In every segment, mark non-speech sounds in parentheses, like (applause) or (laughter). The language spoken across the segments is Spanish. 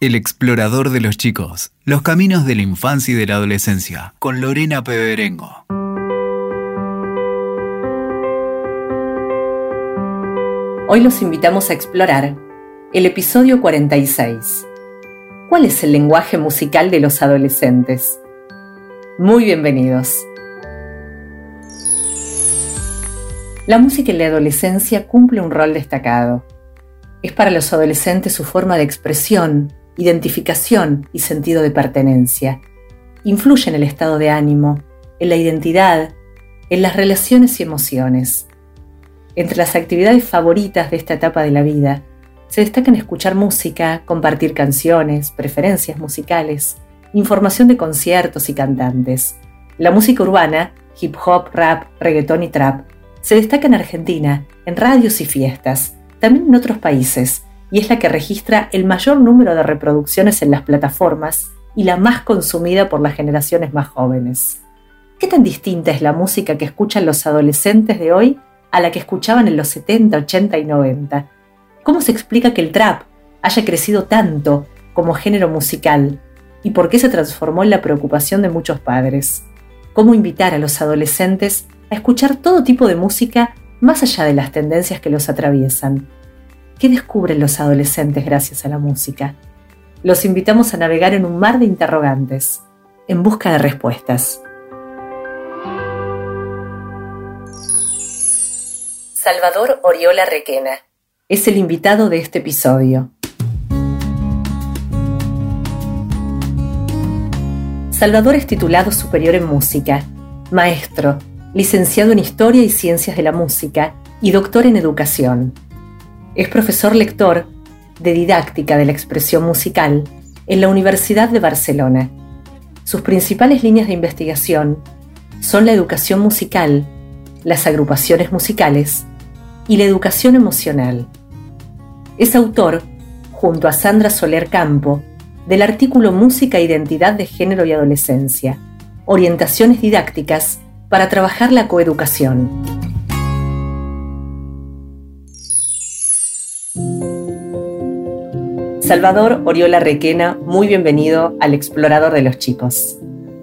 El explorador de los chicos, los caminos de la infancia y de la adolescencia, con Lorena Peberengo. Hoy los invitamos a explorar el episodio 46. ¿Cuál es el lenguaje musical de los adolescentes? Muy bienvenidos. La música en la adolescencia cumple un rol destacado. Es para los adolescentes su forma de expresión, identificación y sentido de pertenencia. Influye en el estado de ánimo, en la identidad, en las relaciones y emociones. Entre las actividades favoritas de esta etapa de la vida, se destacan escuchar música, compartir canciones, preferencias musicales, información de conciertos y cantantes. La música urbana, hip hop, rap, reggaetón y trap, se destaca en Argentina, en radios y fiestas, también en otros países, y es la que registra el mayor número de reproducciones en las plataformas y la más consumida por las generaciones más jóvenes. ¿Qué tan distinta es la música que escuchan los adolescentes de hoy a la que escuchaban en los 70, 80 y 90? ¿Cómo se explica que el trap haya crecido tanto como género musical y por qué se transformó en la preocupación de muchos padres? ¿Cómo invitar a los adolescentes a escuchar todo tipo de música más allá de las tendencias que los atraviesan? ¿Qué descubren los adolescentes gracias a la música? Los invitamos a navegar en un mar de interrogantes, en busca de respuestas. Salvador Oriola Requena es el invitado de este episodio. Salvador es titulado superior en música, maestro, licenciado en Historia y Ciencias de la Música y doctor en Educación. Es profesor lector de didáctica de la expresión musical en la Universidad de Barcelona. Sus principales líneas de investigación son la educación musical, las agrupaciones musicales y la educación emocional. Es autor, junto a Sandra Soler Campo, del artículo Música, Identidad de Género y Adolescencia, Orientaciones Didácticas para trabajar la coeducación. Salvador Oriola Requena, muy bienvenido al Explorador de los Chicos.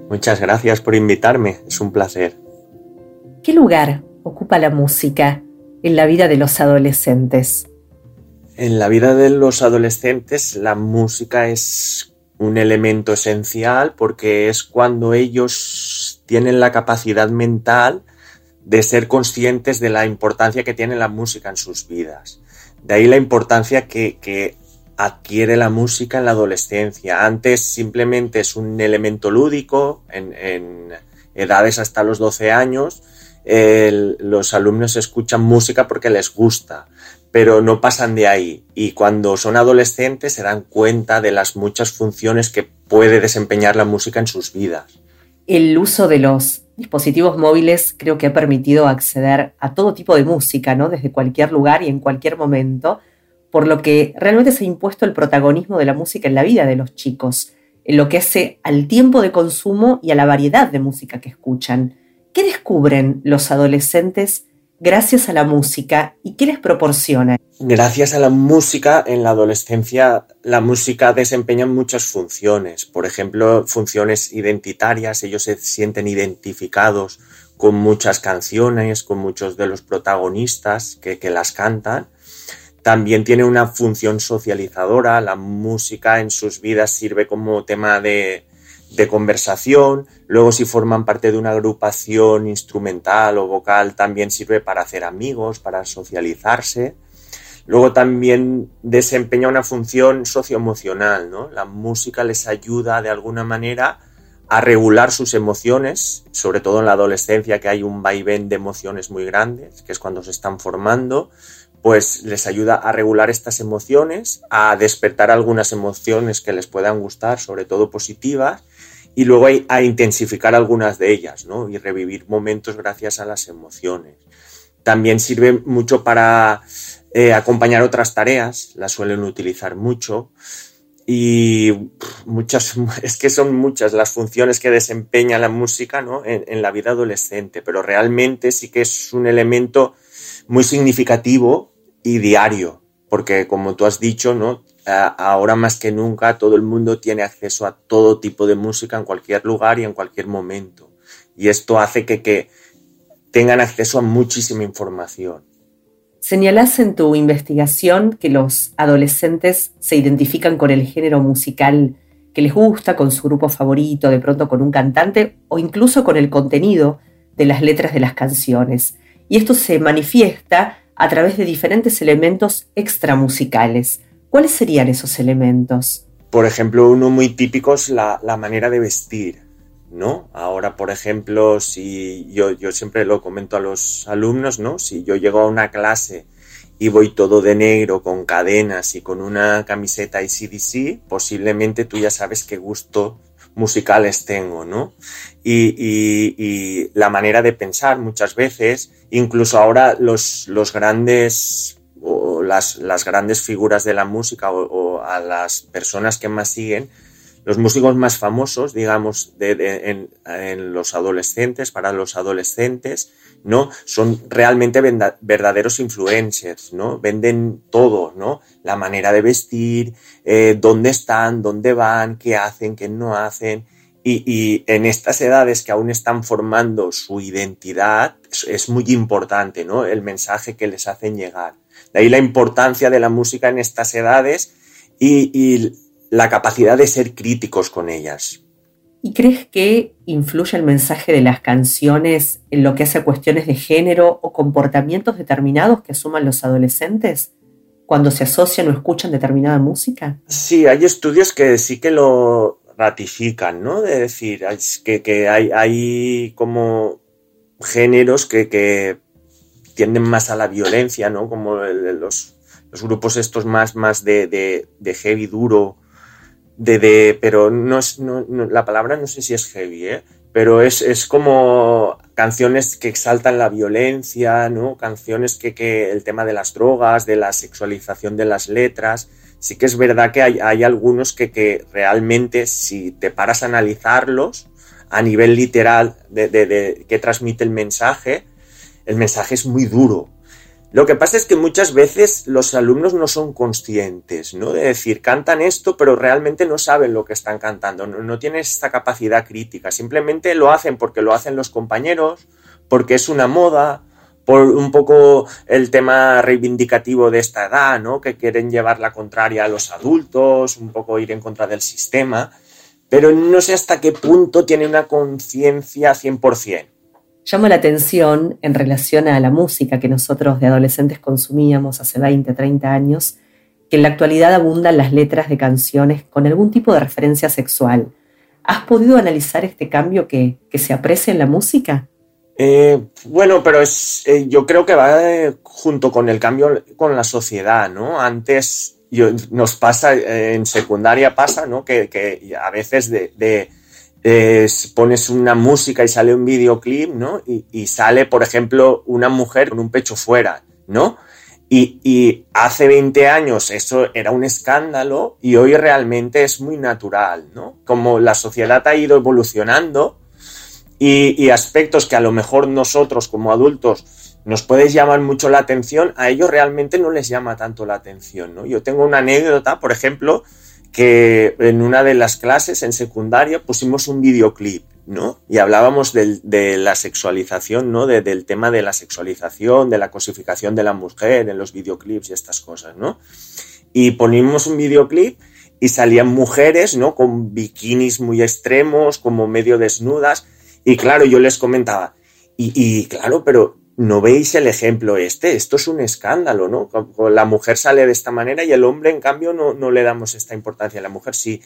Muchas gracias por invitarme, es un placer. ¿Qué lugar ocupa la música en la vida de los adolescentes? En la vida de los adolescentes la música es un elemento esencial porque es cuando ellos tienen la capacidad mental de ser conscientes de la importancia que tiene la música en sus vidas. De ahí la importancia que, que adquiere la música en la adolescencia. Antes simplemente es un elemento lúdico, en, edades hasta los 12 años, los alumnos escuchan música porque les gusta, pero no pasan de ahí. Y cuando son adolescentes se dan cuenta de las muchas funciones que puede desempeñar la música en sus vidas. El uso de los dispositivos móviles creo que ha permitido acceder a todo tipo de música, ¿no? Desde cualquier lugar y en cualquier momento por lo que realmente se ha impuesto el protagonismo de la música en la vida de los chicos, en lo que hace al tiempo de consumo y a la variedad de música que escuchan. ¿Qué descubren los adolescentes gracias a la música y qué les proporciona? Gracias a la música, en la adolescencia la música desempeña muchas funciones, por ejemplo, funciones identitarias, ellos se sienten identificados con muchas canciones, con muchos de los protagonistas que, las cantan también tiene una función socializadora, la música en sus vidas sirve como tema de, conversación, luego si forman parte de una agrupación instrumental o vocal también sirve para hacer amigos, para socializarse. Luego también desempeña una función socioemocional, ¿no? La música les ayuda de alguna manera a regular sus emociones, sobre todo en la adolescencia que hay un vaivén de emociones muy grandes, que es cuando se están formando pues les ayuda a regular estas emociones, a despertar algunas emociones que les puedan gustar, sobre todo positivas, y luego a intensificar algunas de ellas, ¿no? Y revivir momentos gracias a las emociones. También sirve mucho para eh, acompañar otras tareas, las suelen utilizar mucho. Y muchas, (laughs) es que son muchas las funciones que desempeña la música ¿no? en la vida adolescente, pero realmente sí que es un elemento muy significativo y diario, porque como tú has dicho, ¿no? ahora más que nunca todo el mundo tiene acceso a todo tipo de música en cualquier lugar y en cualquier momento. Y esto hace que, que tengan acceso a muchísima información. Señalás en tu investigación que los adolescentes se identifican con el género musical que les gusta, con su grupo favorito, de pronto con un cantante o incluso con el contenido de las letras de las canciones. Y esto se manifiesta a través de diferentes elementos extramusicales. ¿Cuáles serían esos elementos? Por ejemplo, uno muy típico es la, manera de vestir, ¿no? Ahora, por ejemplo, si yo, yo siempre lo comento a los alumnos, ¿no? Si yo llego a una clase y voy todo de negro con cadenas y con una camiseta ICDC, posiblemente tú ya sabes qué gusto musicales tengo, ¿no? Y, la manera de pensar muchas veces, incluso ahora los, los grandes o las, las, grandes figuras de la música o, a las personas que más siguen, los músicos más famosos, digamos, en, los adolescentes, para los adolescentes, ¿no? Son realmente verdaderos influencers, ¿no? Venden todo, ¿no? La manera de vestir, eh, dónde están, dónde van, qué hacen, qué no hacen. Y, en estas edades que aún están formando su identidad, es, muy importante, ¿no? El mensaje que les hacen llegar. De ahí la importancia de la música en estas edades y la capacidad de ser críticos con ellas. ¿Y crees que influye el mensaje de las canciones en lo que hace a cuestiones de género o comportamientos determinados que asuman los adolescentes cuando se asocian o escuchan determinada música? Sí, hay estudios que sí que lo ratifican, ¿no? De decir, que, hay, hay, como géneros que, tienden más a la violencia, ¿no? Como los, grupos estos más, más de, de heavy duro, de, pero no es, la palabra no sé si es heavy, ¿eh? pero es, es, como canciones que exaltan la violencia, ¿no? Canciones que, que, el tema de las drogas, de la sexualización de las letras. Sí que es verdad que hay, hay algunos que, que, realmente, si te paras a analizarlos a nivel literal de, de, de que transmite el mensaje, el mensaje es muy duro, lo que pasa es que muchas veces los alumnos no son conscientes, ¿no? De decir, cantan esto, pero realmente no saben lo que están cantando, no, tienen esta capacidad crítica, simplemente lo hacen porque lo hacen los compañeros, porque es una moda, por un poco el tema reivindicativo de esta edad, ¿no? Que quieren llevar la contraria a los adultos, un poco ir en contra del sistema, pero no sé hasta qué punto tiene una conciencia 100%. Llama la atención en relación a la música que nosotros de adolescentes consumíamos hace 20, 30 años, que en la actualidad abundan las letras de canciones con algún tipo de referencia sexual. ¿Has podido analizar este cambio que, se aprecia en la música? Eh, bueno, pero es, eh, yo creo que va eh, junto con el cambio con la sociedad, ¿no? Antes nos pasa, en secundaria pasa, ¿no? Que, a veces de pones una música y sale un videoclip, ¿no? Y, sale, por ejemplo, una mujer con un pecho fuera, ¿no? Y, hace 20 años eso era un escándalo y hoy realmente es muy natural, ¿no? Como la sociedad ha ido evolucionando y, y aspectos que a lo mejor nosotros como adultos nos puedes llamar mucho la atención, a ellos realmente no les llama tanto la atención, ¿no? Yo tengo una anécdota, por ejemplo, que en una de las clases en secundaria pusimos un videoclip, ¿no? Y hablábamos de la sexualización, ¿no? del tema de la sexualización, de la cosificación de la mujer en los videoclips y estas cosas, ¿no? Y ponimos un videoclip y salían mujeres, ¿no? Con bikinis muy extremos, como medio desnudas. Y claro, yo les comentaba, y, y claro, pero ¿no veis el ejemplo este? Esto es un escándalo, ¿no? La mujer sale de esta manera y el hombre, en cambio, no, no le damos esta importancia. La mujer sí.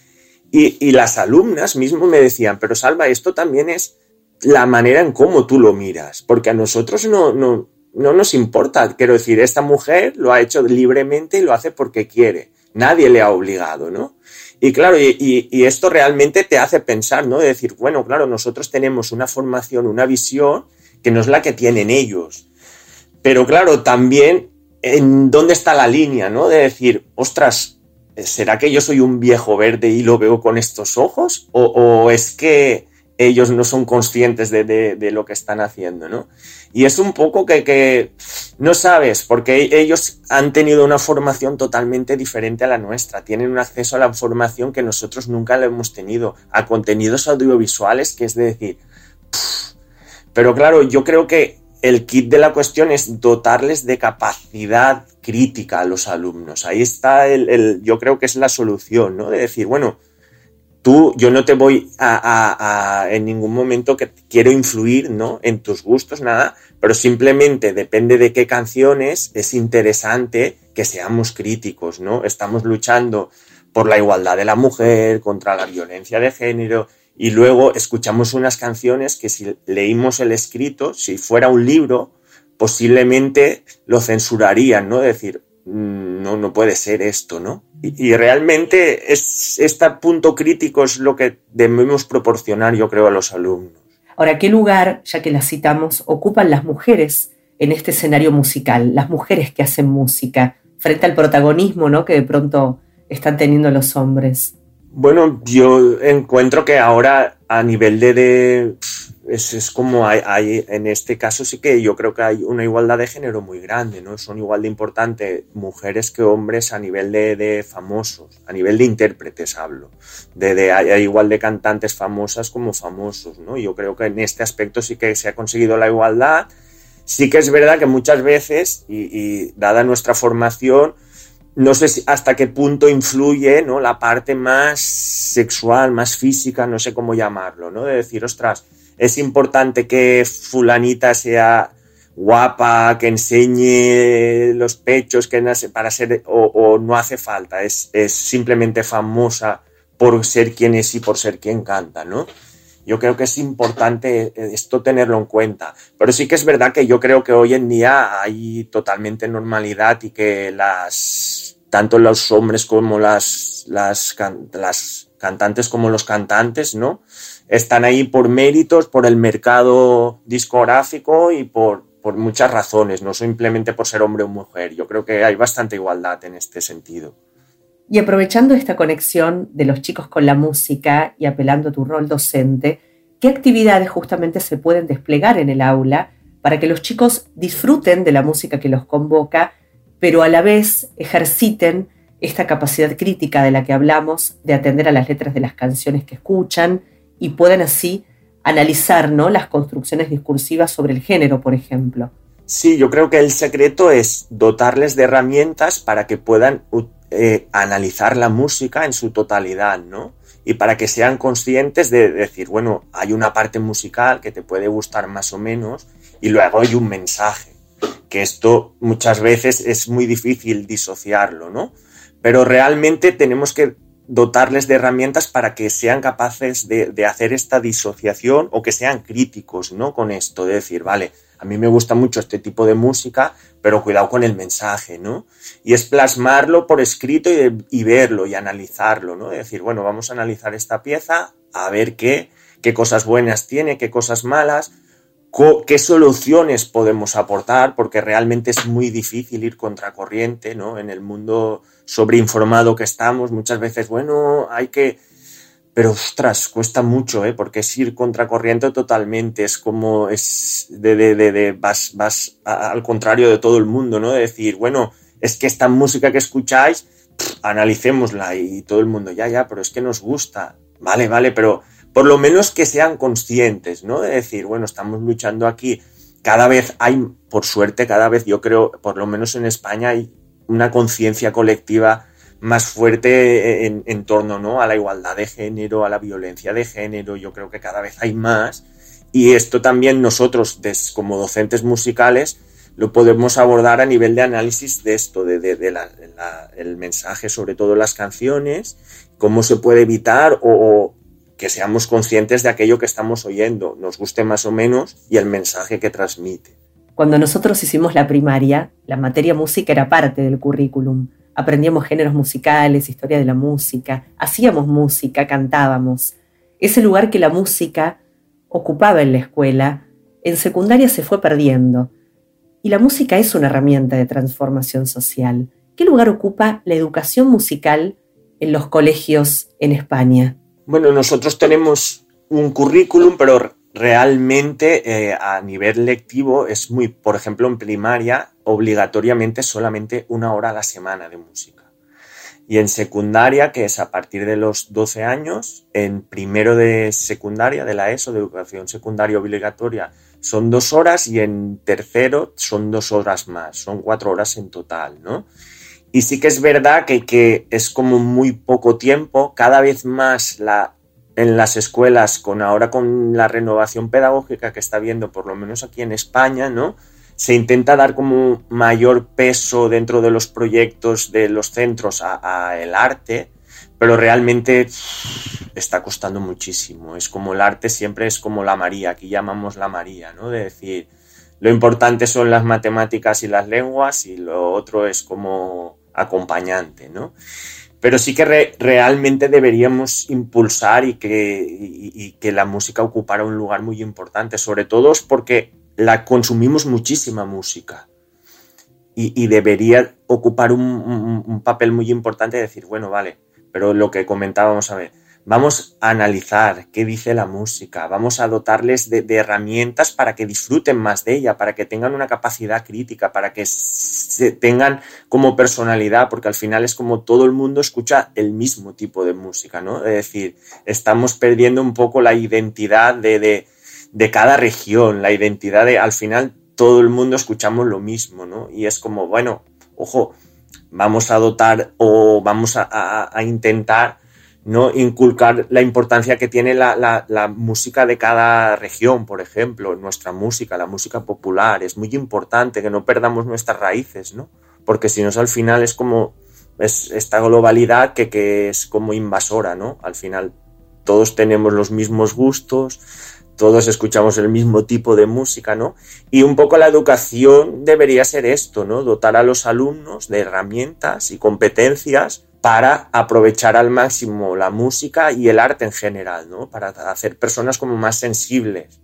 Y, las alumnas mismo me decían, pero Salva, esto también es la manera en cómo tú lo miras, porque a nosotros no, no, no nos importa. Quiero decir, esta mujer lo ha hecho libremente y lo hace porque quiere. Nadie le ha obligado, ¿no? Y claro, y, y, esto realmente te hace pensar, ¿no? De decir, bueno, claro, nosotros tenemos una formación, una visión que no es la que tienen ellos. Pero claro, también en dónde está la línea, ¿no? De decir, ostras, ¿será que yo soy un viejo verde y lo veo con estos ojos? ¿O, es que ellos no son conscientes de, lo que están haciendo, ¿no? Y es un poco que, no sabes, porque ellos han tenido una formación totalmente diferente a la nuestra, tienen un acceso a la información que nosotros nunca le hemos tenido, a contenidos audiovisuales, que es de decir, pero claro, yo creo que el kit de la cuestión es dotarles de capacidad crítica a los alumnos. Ahí está el, yo creo que es la solución, ¿no? De decir, bueno, tú, yo no te voy a, en ningún momento que quiero influir, ¿no? En tus gustos, nada, pero simplemente depende de qué canciones es interesante que seamos críticos, ¿no? Estamos luchando por la igualdad de la mujer, contra la violencia de género, y luego escuchamos unas canciones que si leímos el escrito, si fuera un libro, posiblemente lo censurarían, ¿no? Decir, mm, no, no puede ser esto, ¿no? Y, realmente es, este punto crítico es lo que debemos proporcionar, yo creo, a los alumnos. Ahora, ¿qué lugar, ya que las citamos, ocupan las mujeres en este escenario musical? Las mujeres que hacen música, frente al protagonismo, ¿no? Que de pronto están teniendo los hombres. Bueno, yo encuentro que ahora a nivel de, es, como hay, en este caso sí que yo creo que hay una igualdad de género muy grande, ¿no? Son igual de importantes mujeres que hombres a nivel de, famosos, a nivel de intérpretes hablo, de, hay igual de cantantes famosas como famosos, ¿no? Yo creo que en este aspecto sí que se ha conseguido la igualdad. Sí que es verdad que muchas veces, y, dada nuestra formación, no sé hasta qué punto influye ¿no? la parte más sexual, más física, no sé cómo llamarlo, ¿no? De decir, ostras, es importante que fulanita sea guapa, que enseñe los pechos, que para ser, o, no hace falta, es, simplemente famosa por ser quien es y por ser quien canta, ¿no? Yo creo que es importante esto tenerlo en cuenta. Pero sí que es verdad que yo creo que hoy en día hay totalmente normalidad y que tanto los hombres como las, las, las cantantes como los cantantes, ¿no? están ahí por méritos, por el mercado discográfico y por, por muchas razones, no simplemente por ser hombre o mujer. Yo creo que hay bastante igualdad en este sentido. Y aprovechando esta conexión de los chicos con la música y apelando a tu rol docente, ¿qué actividades justamente se pueden desplegar en el aula para que los chicos disfruten de la música que los convoca, pero a la vez ejerciten esta capacidad crítica de la que hablamos, de atender a las letras de las canciones que escuchan, y puedan así analizar ¿no? las construcciones discursivas sobre el género, por ejemplo. Sí, yo creo que el secreto es dotarles de herramientas para que puedan eh, analizar la música en su totalidad, ¿no? Y para que sean conscientes de decir, bueno, hay una parte musical que te puede gustar más o menos y luego hay un mensaje, que esto muchas veces es muy difícil disociarlo, ¿no? Pero realmente tenemos que dotarles de herramientas para que sean capaces de, hacer esta disociación o que sean críticos ¿no? con esto, de decir, vale, a mí me gusta mucho este tipo de música, pero cuidado con el mensaje, ¿no? Y es plasmarlo por escrito y, verlo y analizarlo, ¿no? De decir, bueno, vamos a analizar esta pieza, a ver qué, qué cosas buenas tiene, qué cosas malas, qué soluciones podemos aportar, porque realmente es muy difícil ir contracorriente, ¿no? En el mundo sobreinformado que estamos, muchas veces, bueno, hay que... Pero, ostras, cuesta mucho, ¿eh? Porque es ir contracorriente totalmente, es como, es de, de, de, vas, vas al contrario de todo el mundo, ¿no? De decir, bueno, es que esta música que escucháis, analicémosla y todo el mundo, ya, ya, pero es que nos gusta, vale, vale, pero por lo menos que sean conscientes, ¿no? De decir, bueno, estamos luchando aquí, cada vez hay, por suerte, cada vez yo creo, por lo menos en España hay una conciencia colectiva más fuerte en, torno ¿no? a la igualdad de género, a la violencia de género, yo creo que cada vez hay más y esto también nosotros como docentes musicales lo podemos abordar a nivel de análisis de esto, de, el mensaje, sobre todo las canciones, cómo se puede evitar o, que seamos conscientes de aquello que estamos oyendo, nos guste más o menos y el mensaje que transmite. Cuando nosotros hicimos la primaria, la materia música era parte del currículum. Aprendíamos géneros musicales, historia de la música, hacíamos música, cantábamos. Ese lugar que la música ocupaba en la escuela, en secundaria se fue perdiendo. Y la música es una herramienta de transformación social. ¿Qué lugar ocupa la educación musical en los colegios en España? Bueno, nosotros tenemos un currículum, pero realmente eh, a nivel lectivo es muy, por ejemplo, en primaria, obligatoriamente solamente una hora a la semana de música. Y en secundaria, que es a partir de los 12 años, en primero de secundaria, de la ESO, de educación secundaria obligatoria, son dos horas y en tercero son dos horas más, son cuatro horas en total, ¿no? Y sí que es verdad que, que es como muy poco tiempo, cada vez más la, en las escuelas, con ahora con la renovación pedagógica que está habiendo, por lo menos aquí en España, ¿no? Se intenta dar como mayor peso dentro de los proyectos de los centros a, el arte, pero realmente está costando muchísimo. Es como el arte siempre es como la María, aquí llamamos la María, ¿no? De decir, lo importante son las matemáticas y las lenguas y lo otro es como acompañante, ¿no? Pero sí que realmente deberíamos impulsar y que, la música ocupara un lugar muy importante, sobre todo porque la consumimos muchísima música. Y, debería ocupar un, papel muy importante de decir, bueno, vale, pero lo que comentábamos a ver, vamos a analizar qué dice la música, vamos a dotarles de, herramientas para que disfruten más de ella, para que tengan una capacidad crítica, para que se tengan como personalidad, porque al final es como todo el mundo escucha el mismo tipo de música, ¿no? Es decir, estamos perdiendo un poco la identidad de, de, cada región, la identidad de, al final todo el mundo escuchamos lo mismo, ¿no? Y es como, bueno, ojo, vamos a dotar o vamos a intentar ¿no? inculcar la importancia que tiene la, música de cada región, por ejemplo, nuestra música, la música popular. Es muy importante que no perdamos nuestras raíces, ¿no? Porque si no, al final es como es esta globalidad que, que es como invasora, ¿no? Al final todos tenemos los mismos gustos, todos escuchamos el mismo tipo de música, ¿no? Y un poco la educación debería ser esto, ¿no? Dotar a los alumnos de herramientas y competencias para aprovechar al máximo la música y el arte en general, ¿no? Para hacer personas como más sensibles.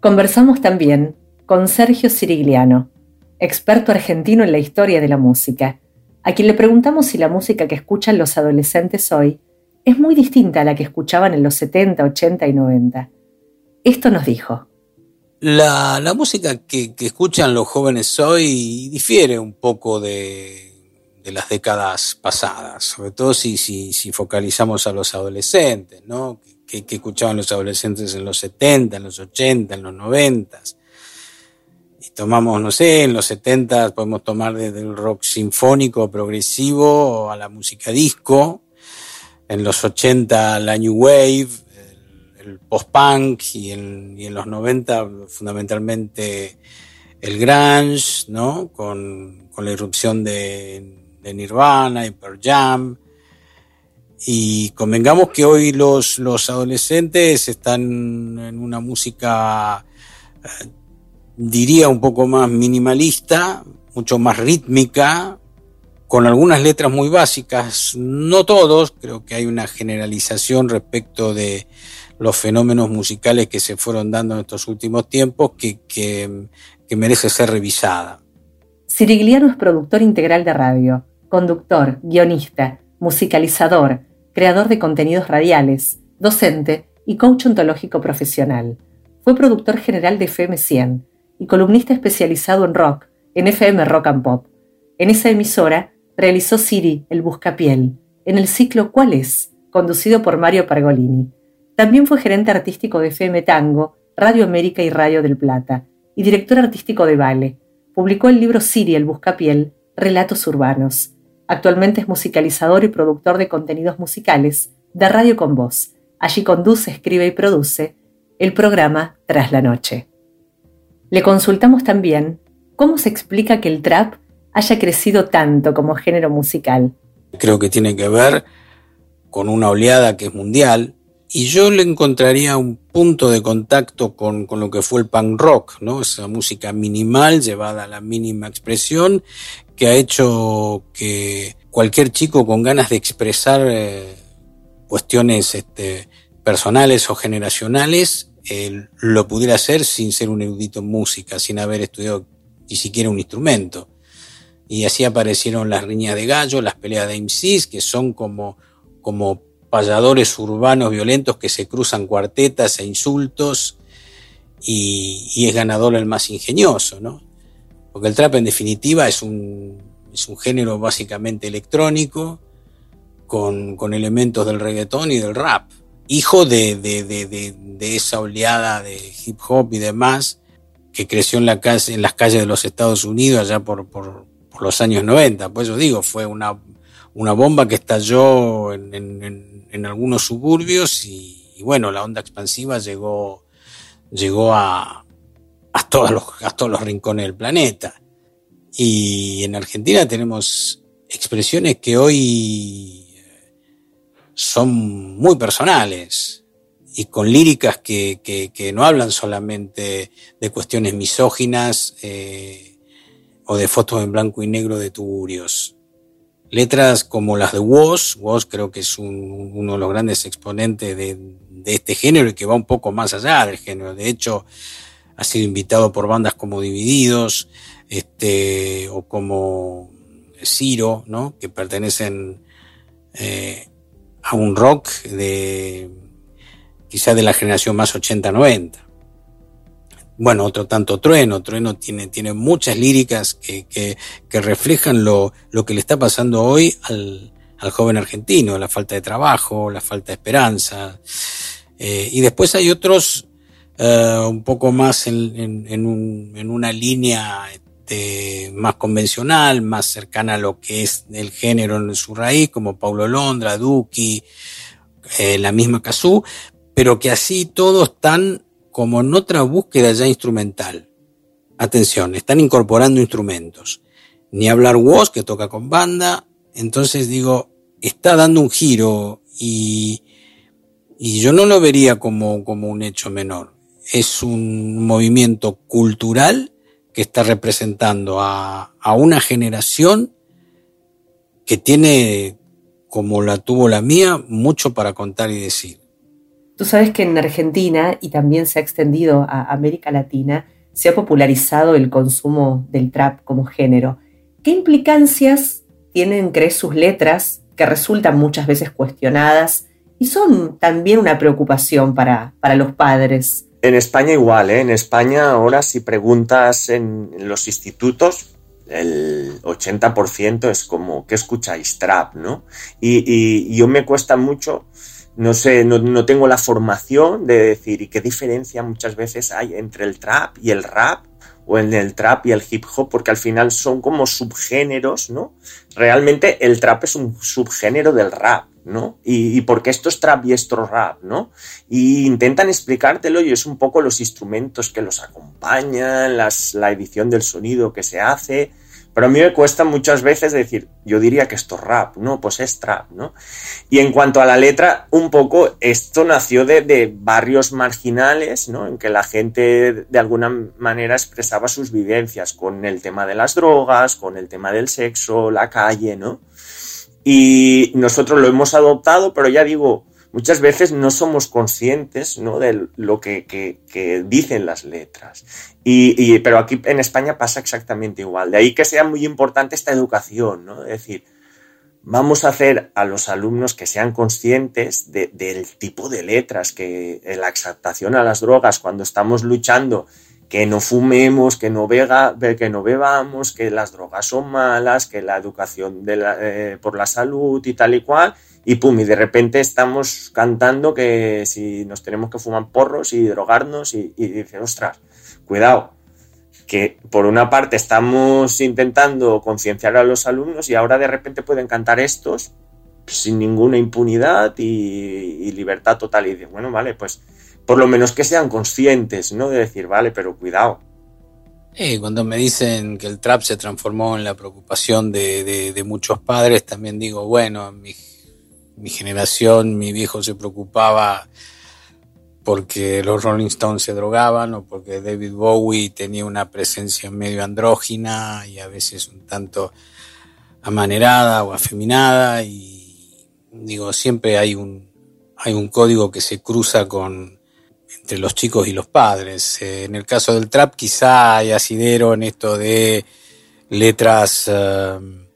Conversamos también con Sergio Sirigliano, experto argentino en la historia de la música, a quien le preguntamos si la música que escuchan los adolescentes hoy es muy distinta a la que escuchaban en los 70, 80 y 90. Esto nos dijo. La, música que escuchan los jóvenes hoy difiere un poco de, de las décadas pasadas, sobre todo si, si, si focalizamos a los adolescentes, ¿no? Que, escuchaban los adolescentes en los 70, en los 80, en los 90. Y tomamos, no sé, en los 70 podemos tomar desde el rock sinfónico progresivo a la música disco, en los 80 la New Wave, el, post-punk y, y en los 90 fundamentalmente el grunge, ¿no? Con, con la irrupción de Nirvana y Pearl Jam. Y convengamos que hoy los, los adolescentes están en una música, eh, diría, un poco más minimalista, mucho más rítmica, con algunas letras muy básicas, no todos, creo que hay una generalización respecto de los fenómenos musicales que se fueron dando en estos últimos tiempos que, que merece ser revisada. Sirigliano es productor integral de radio conductor, guionista, musicalizador, creador de contenidos radiales, docente y coach ontológico profesional. Fue productor general de FM 100 y columnista especializado en rock, en FM Rock and Pop. En esa emisora realizó Siri, el Buscapiel, en el ciclo ¿Cuál es?, conducido por Mario Pargolini. También fue gerente artístico de FM Tango, Radio América y Radio del Plata, y director artístico de Vale. Publicó el libro Siri, el Buscapiel, Relatos Urbanos Actualmente es musicalizador y productor de contenidos musicales de Radio con Voz. Allí conduce, escribe y produce el programa Tras la Noche. Le consultamos también cómo se explica que el trap haya crecido tanto como género musical. Creo que tiene que ver con una oleada que es mundial, y yo le encontraría un punto de contacto con, con, lo que fue el punk rock, ¿no? Esa música minimal llevada a la mínima expresión que ha hecho que cualquier chico con ganas de expresar eh, cuestiones este, personales o generacionales lo pudiera hacer sin ser un erudito en música, sin haber estudiado ni siquiera un instrumento. Y así aparecieron las riñas de gallo, las peleas de MCs, que son como, como payadores urbanos violentos que se cruzan cuartetas e insultos y, es ganador el más ingenioso, ¿no? Porque el trap en definitiva es un, es un género básicamente electrónico con, con, elementos del reggaetón y del rap, hijo de, de, de, de, esa oleada de hip hop y demás que creció en, la calle, en las calles de los Estados Unidos allá por, por, por los años 90. Pues yo digo, fue una, una bomba que estalló en, en, en algunos suburbios y, bueno, la onda expansiva llegó llegó a, a, todos los, a todos los rincones del planeta. Y en Argentina tenemos expresiones que hoy son muy personales y con líricas que, que, que no hablan solamente de cuestiones misóginas eh, o de fotos en blanco y negro de tuburios. Letras como las de Woz, Woz creo que es un, uno de los grandes exponentes de, de este género y que va un poco más allá del género. De hecho, ha sido invitado por bandas como Divididos, este, o como Ciro, ¿no? Que pertenecen eh, a un rock de quizá de la generación más 80-90. Bueno, otro tanto Trueno. Trueno tiene, tiene muchas líricas que, que, que reflejan lo, lo, que le está pasando hoy al, al joven argentino, la falta de trabajo, la falta de esperanza, eh, y después hay otros uh, un poco más en, en, en, un, en una línea más convencional, más cercana a lo que es el género en su raíz, como Paulo Londra, Duki, eh, la misma Kazoo, pero que así todos están como en otra búsqueda ya instrumental. Atención, están incorporando instrumentos. Ni hablar Woz, que toca con banda. Entonces digo, está dando un giro y, y yo no lo vería como, como un hecho menor. Es un movimiento cultural que está representando a, a una generación que tiene, como la tuvo la mía, mucho para contar y decir. Tú sabes que en Argentina y también se ha extendido a América Latina, se ha popularizado el consumo del trap como género. ¿Qué implicancias tienen, crees, sus letras que resultan muchas veces cuestionadas y son también una preocupación para, para los padres. En España igual, ¿eh? en España ahora si preguntas en los institutos, el 80% es como, ¿qué escucháis? Trap, ¿no? Y, y, yo me cuesta mucho, no sé, no, no, tengo la formación de decir, ¿y qué diferencia muchas veces hay entre el trap y el rap? o en el trap y el hip hop, porque al final son como subgéneros, ¿no? Realmente el trap es un subgénero del rap, ¿no? Y, y porque esto es trap y esto es rap, ¿no? Y intentan explicártelo y es un poco los instrumentos que los acompañan, las, la edición del sonido que se hace, pero a mí me cuesta muchas veces decir, yo diría que esto es rap, no, pues es trap, ¿no? Y en cuanto a la letra, un poco esto nació de, de barrios marginales, ¿no? En que la gente de alguna manera expresaba sus vivencias con el tema de las drogas, con el tema del sexo, la calle, ¿no? Y nosotros lo hemos adoptado, pero ya digo, muchas veces no somos conscientes ¿no? de lo que, que, dicen las letras. Y, pero aquí en España pasa exactamente igual. De ahí que sea muy importante esta educación, ¿no? Es decir, vamos a hacer a los alumnos que sean conscientes de, del tipo de letras, que la exaltación a las drogas, cuando estamos luchando, que no fumemos, que no, vega, que no bebamos, que las drogas son malas, que la educación de eh, por la salud y tal y cual, y pum, y de repente estamos cantando que si nos tenemos que fumar porros y drogarnos y, y dice, ostras, cuidado, que por una parte estamos intentando concienciar a los alumnos y ahora de repente pueden cantar estos sin ninguna impunidad y, y libertad total. Y dice, bueno, vale, pues por lo menos que sean conscientes, ¿no? De decir, vale, pero cuidado. Eh, cuando me dicen que el trap se transformó en la preocupación de, de, de muchos padres, también digo, bueno, mi mi generación, mi viejo se preocupaba porque los Rolling Stones se drogaban o porque David Bowie tenía una presencia medio andrógina y a veces un tanto amanerada o afeminada y digo, siempre hay un, hay un código que se cruza con entre los chicos y los padres. Eh, en el caso del trap quizá hay asidero en esto de letras uh,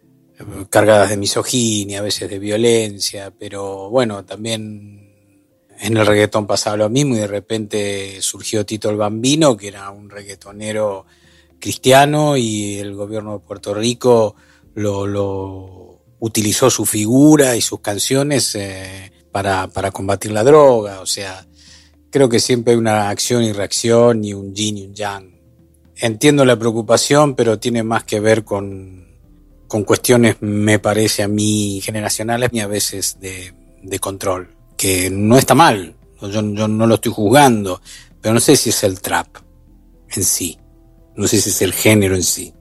cargadas de misoginia, a veces de violencia, pero bueno, también en el reggaetón pasaba lo mismo y de repente surgió Tito el Bambino, que era un reggaetonero cristiano y el gobierno de Puerto Rico lo, utilizó su figura y sus canciones eh, para, para combatir la droga, o sea, creo que siempre hay una acción y reacción y un yin y un yang. Entiendo la preocupación, pero tiene más que ver con con cuestiones, me parece a mí, generacionales y a veces de, control, que no está mal, yo, no lo estoy juzgando, pero no sé si es el trap en sí, no sé si es el género en sí.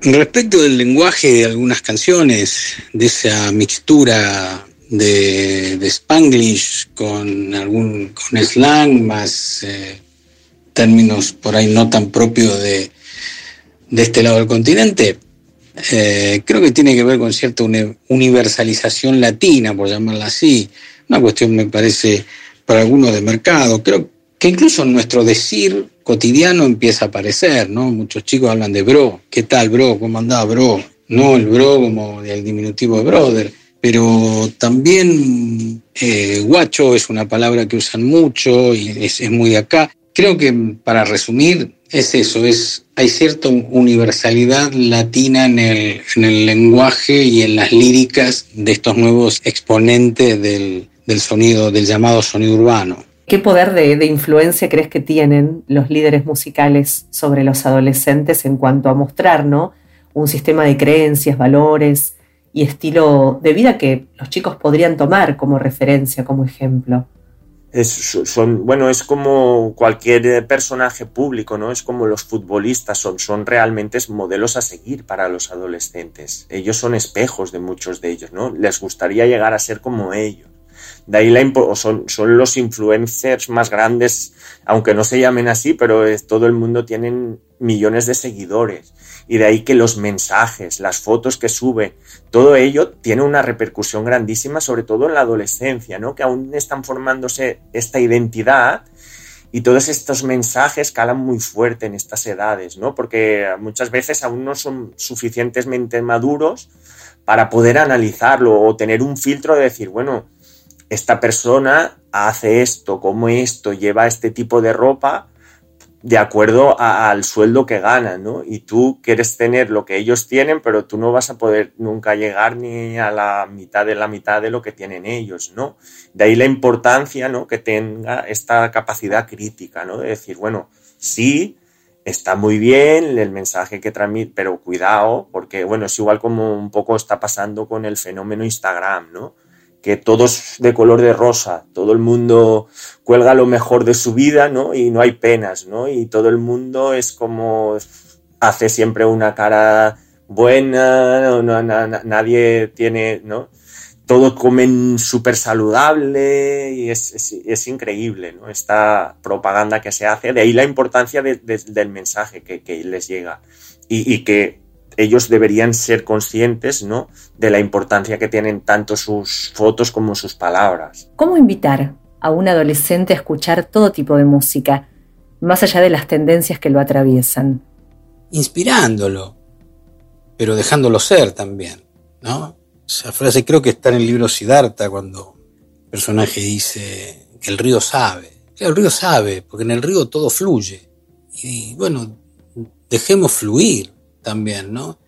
Respecto del lenguaje de algunas canciones, de esa mixtura de, de Spanglish con algún con slang más eh, términos por ahí no tan propios de, de este lado del continente, eh, creo que tiene que ver con cierta universalización latina, por llamarla así. Una cuestión, me parece, para algunos de mercado. Creo que incluso nuestro decir cotidiano empieza a aparecer, ¿no? Muchos chicos hablan de bro. ¿Qué tal, bro? ¿Cómo andaba, bro? No el bro como el diminutivo de brother. Pero también eh, guacho es una palabra que usan mucho y es, es muy de acá. Creo que para resumir, es eso, es, hay cierta universalidad latina en el, en el lenguaje y en las líricas de estos nuevos exponentes del, del sonido, del llamado sonido urbano. ¿Qué poder de, de, influencia crees que tienen los líderes musicales sobre los adolescentes en cuanto a mostrar ¿no? un sistema de creencias, valores y estilo de vida que los chicos podrían tomar como referencia, como ejemplo? Es, son, bueno, es como cualquier personaje público, ¿no? Es como los futbolistas, son, son realmente modelos a seguir para los adolescentes. Ellos son espejos de muchos de ellos, ¿no? Les gustaría llegar a ser como ellos. De ahí la son, son los influencers más grandes, aunque no se llamen así, pero es, todo el mundo tienen millones de seguidores. Y de ahí que los mensajes, las fotos que sube, todo ello tiene una repercusión grandísima, sobre todo en la adolescencia, ¿no? Que aún están formándose esta identidad y todos estos mensajes calan muy fuerte en estas edades, ¿no? Porque muchas veces aún no son suficientemente maduros para poder analizarlo o tener un filtro de decir, bueno, esta persona hace esto, como esto, lleva este tipo de ropa, de acuerdo al sueldo que ganan, ¿no? Y tú quieres tener lo que ellos tienen, pero tú no vas a poder nunca llegar ni a la mitad de la mitad de lo que tienen ellos, ¿no? De ahí la importancia, ¿no? Que tenga esta capacidad crítica, ¿no? De decir, bueno, sí, está muy bien el mensaje que transmite, pero cuidado, porque, bueno, es igual como un poco está pasando con el fenómeno Instagram, ¿no? Que todos de color de rosa, todo el mundo cuelga lo mejor de su vida, ¿no? Y no hay penas, ¿no? Y todo el mundo es como hace siempre una cara buena, no, nadie tiene, ¿no? Todos comen súper saludable y es, increíble, ¿no? Esta propaganda que se hace, de ahí la importancia del mensaje que, les llega y que ellos deberían ser conscientes ¿no? de la importancia que tienen tanto sus fotos como sus palabras. ¿Cómo invitar a un adolescente a escuchar todo tipo de música, más allá de las tendencias que lo atraviesan? Inspirándolo, pero dejándolo ser también, ¿no? Esa frase creo que está en el libro Siddhartha cuando el personaje dice que el río sabe. el río sabe, porque en el río todo fluye. Y bueno, dejemos fluir también, ¿no?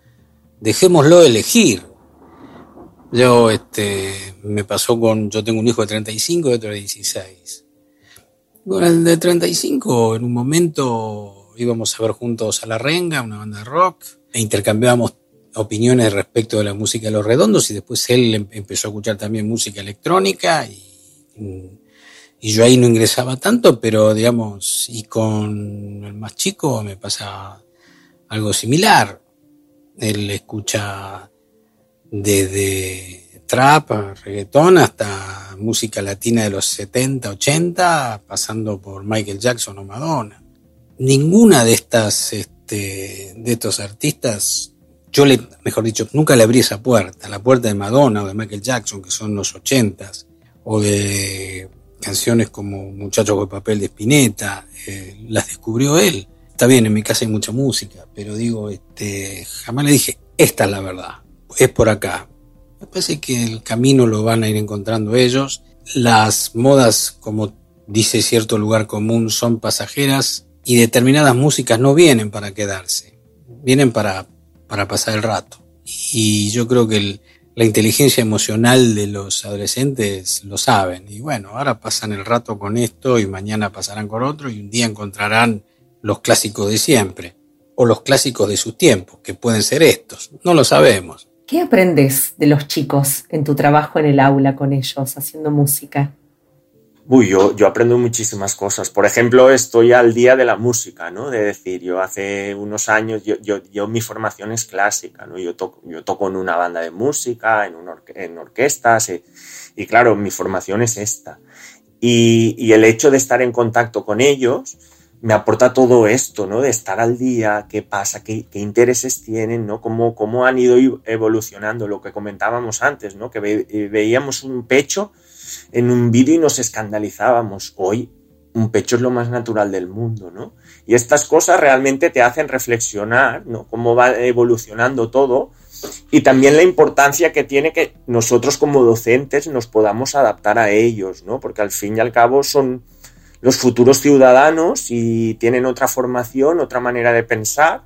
Dejémoslo elegir. Yo, este, me pasó con, yo tengo un hijo de 35 y otro de 16. Con el de 35, en un momento íbamos a ver juntos a La Renga, una banda de rock, e intercambiábamos opiniones respecto de la música de los redondos y después él em, empezó a escuchar también música electrónica y, y yo ahí no ingresaba tanto, pero digamos, y con el más chico me pasa algo similar. Él escucha desde trap, reggaetón, hasta música latina de los 70, 80, pasando por Michael Jackson o Madonna. Ninguna de estas, este, de estos artistas, yo le, mejor dicho, nunca le abrí esa puerta, la puerta de Madonna o de Michael Jackson, que son los 80 o de canciones como Muchachos con papel de Spinetta, eh, las descubrió él está bien, en mi casa hay mucha música, pero digo, este, jamás le dije, esta es la verdad. es por acá. Me parece que el camino lo van a ir encontrando ellos. Las modas, como dice cierto lugar común, son pasajeras y determinadas músicas no vienen para quedarse, vienen para, para pasar el rato. Y yo creo que la inteligencia emocional de los adolescentes lo saben. Y bueno, ahora pasan el rato con esto y mañana pasarán con otro y un día encontrarán los clásicos de siempre o los clásicos de sus tiempos, que pueden ser estos. No lo sabemos. ¿Qué aprendes de los chicos en tu trabajo en el aula con ellos, haciendo música? Uy, yo, yo aprendo muchísimas cosas. Por ejemplo, estoy al día de la música, ¿no? De decir, yo hace unos años, yo, yo, yo mi formación es clásica, ¿no? Yo toco, yo toco en una banda de música, en, en orquestas, y, y, claro, mi formación es esta. Y, y el hecho de estar en contacto con ellos, me aporta todo esto, ¿no? De estar al día, qué pasa, qué, intereses tienen, ¿no? Cómo, cómo, han ido evolucionando, lo que comentábamos antes, ¿no? Que eh, veíamos un pecho en un vídeo y nos escandalizábamos. Hoy un pecho es lo más natural del mundo, ¿no? Y estas cosas realmente te hacen reflexionar, ¿no? Cómo va evolucionando todo y también la importancia que tiene que nosotros como docentes nos podamos adaptar a ellos, ¿no? Porque al fin y al cabo son los futuros ciudadanos y tienen otra formación, otra manera de pensar.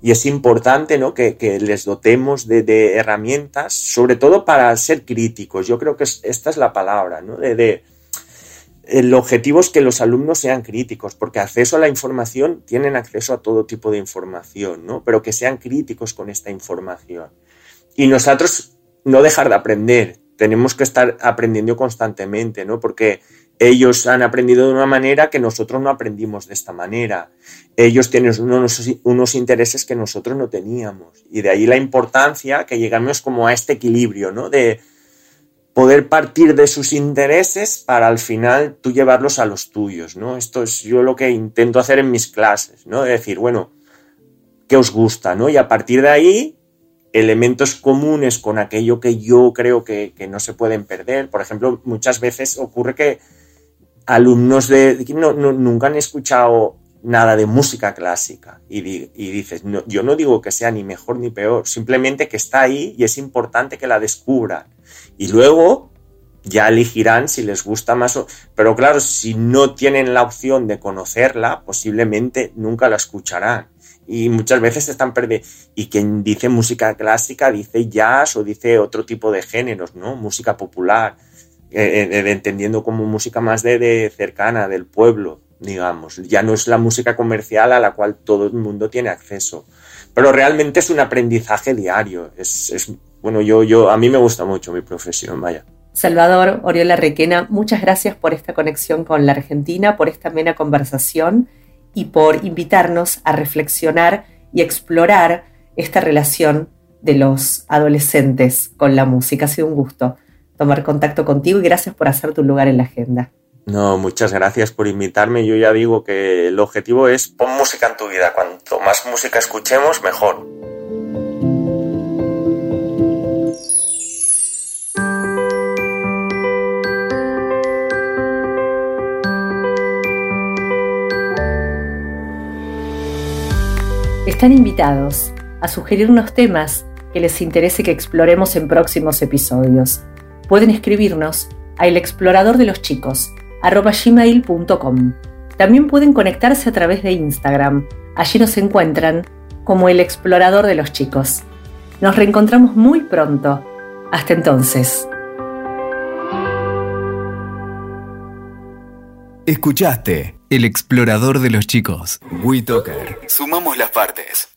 Y es importante ¿no? que, les dotemos de, herramientas, sobre todo para ser críticos. Yo creo que es, esta es la palabra. ¿no? De, de, el objetivo es que los alumnos sean críticos, porque acceso a la información tienen acceso a todo tipo de información, ¿no? pero que sean críticos con esta información. Y nosotros no dejar de aprender, tenemos que estar aprendiendo constantemente, ¿no? porque ellos han aprendido de una manera que nosotros no aprendimos de esta manera. Ellos tienen unos, unos, intereses que nosotros no teníamos. Y de ahí la importancia que llegamos como a este equilibrio, ¿no? De poder partir de sus intereses para al final tú llevarlos a los tuyos, ¿no? Esto es yo lo que intento hacer en mis clases, ¿no? De decir, bueno, ¿qué os gusta, ¿no? Y a partir de ahí elementos comunes con aquello que yo creo que, que, no se pueden perder. Por ejemplo, muchas veces ocurre que alumnos de no, no, nunca han escuchado nada de música clásica y, di, dices, yo no digo que sea ni mejor ni peor, simplemente que está ahí y es importante que la descubran. Y luego ya elegirán si les gusta más o... Pero claro, si no tienen la opción de conocerla, posiblemente nunca la escucharán. Y muchas veces están perdiendo. Y quien dice música clásica dice jazz o dice otro tipo de géneros, ¿no? Música popular. Eh, eh, entendiendo como música más de, de, cercana, del pueblo, digamos. Ya no es la música comercial a la cual todo el mundo tiene acceso. Pero realmente es un aprendizaje diario. Es, es bueno, yo, yo, a mí me gusta mucho mi profesión, vaya. Salvador Oriola Requena, muchas gracias por esta conexión con la Argentina, por esta amena conversación y por invitarnos a reflexionar y explorar esta relación de los adolescentes con la música. Ha sido un gusto tomar contacto contigo y gracias por hacer tu lugar en la agenda. No, muchas gracias por invitarme. Yo ya digo que el objetivo es pon música en tu vida. Cuanto más música escuchemos, mejor. Están invitados a sugerirnos temas que les interese que exploremos en próximos episodios pueden escribirnos a el explorador de los chicos gmail.com. También pueden conectarse a través de Instagram. Allí nos encuentran como el explorador de los chicos. Nos reencontramos muy pronto. Hasta entonces. Escuchaste El explorador de los chicos. WeToker. Sumamos las partes.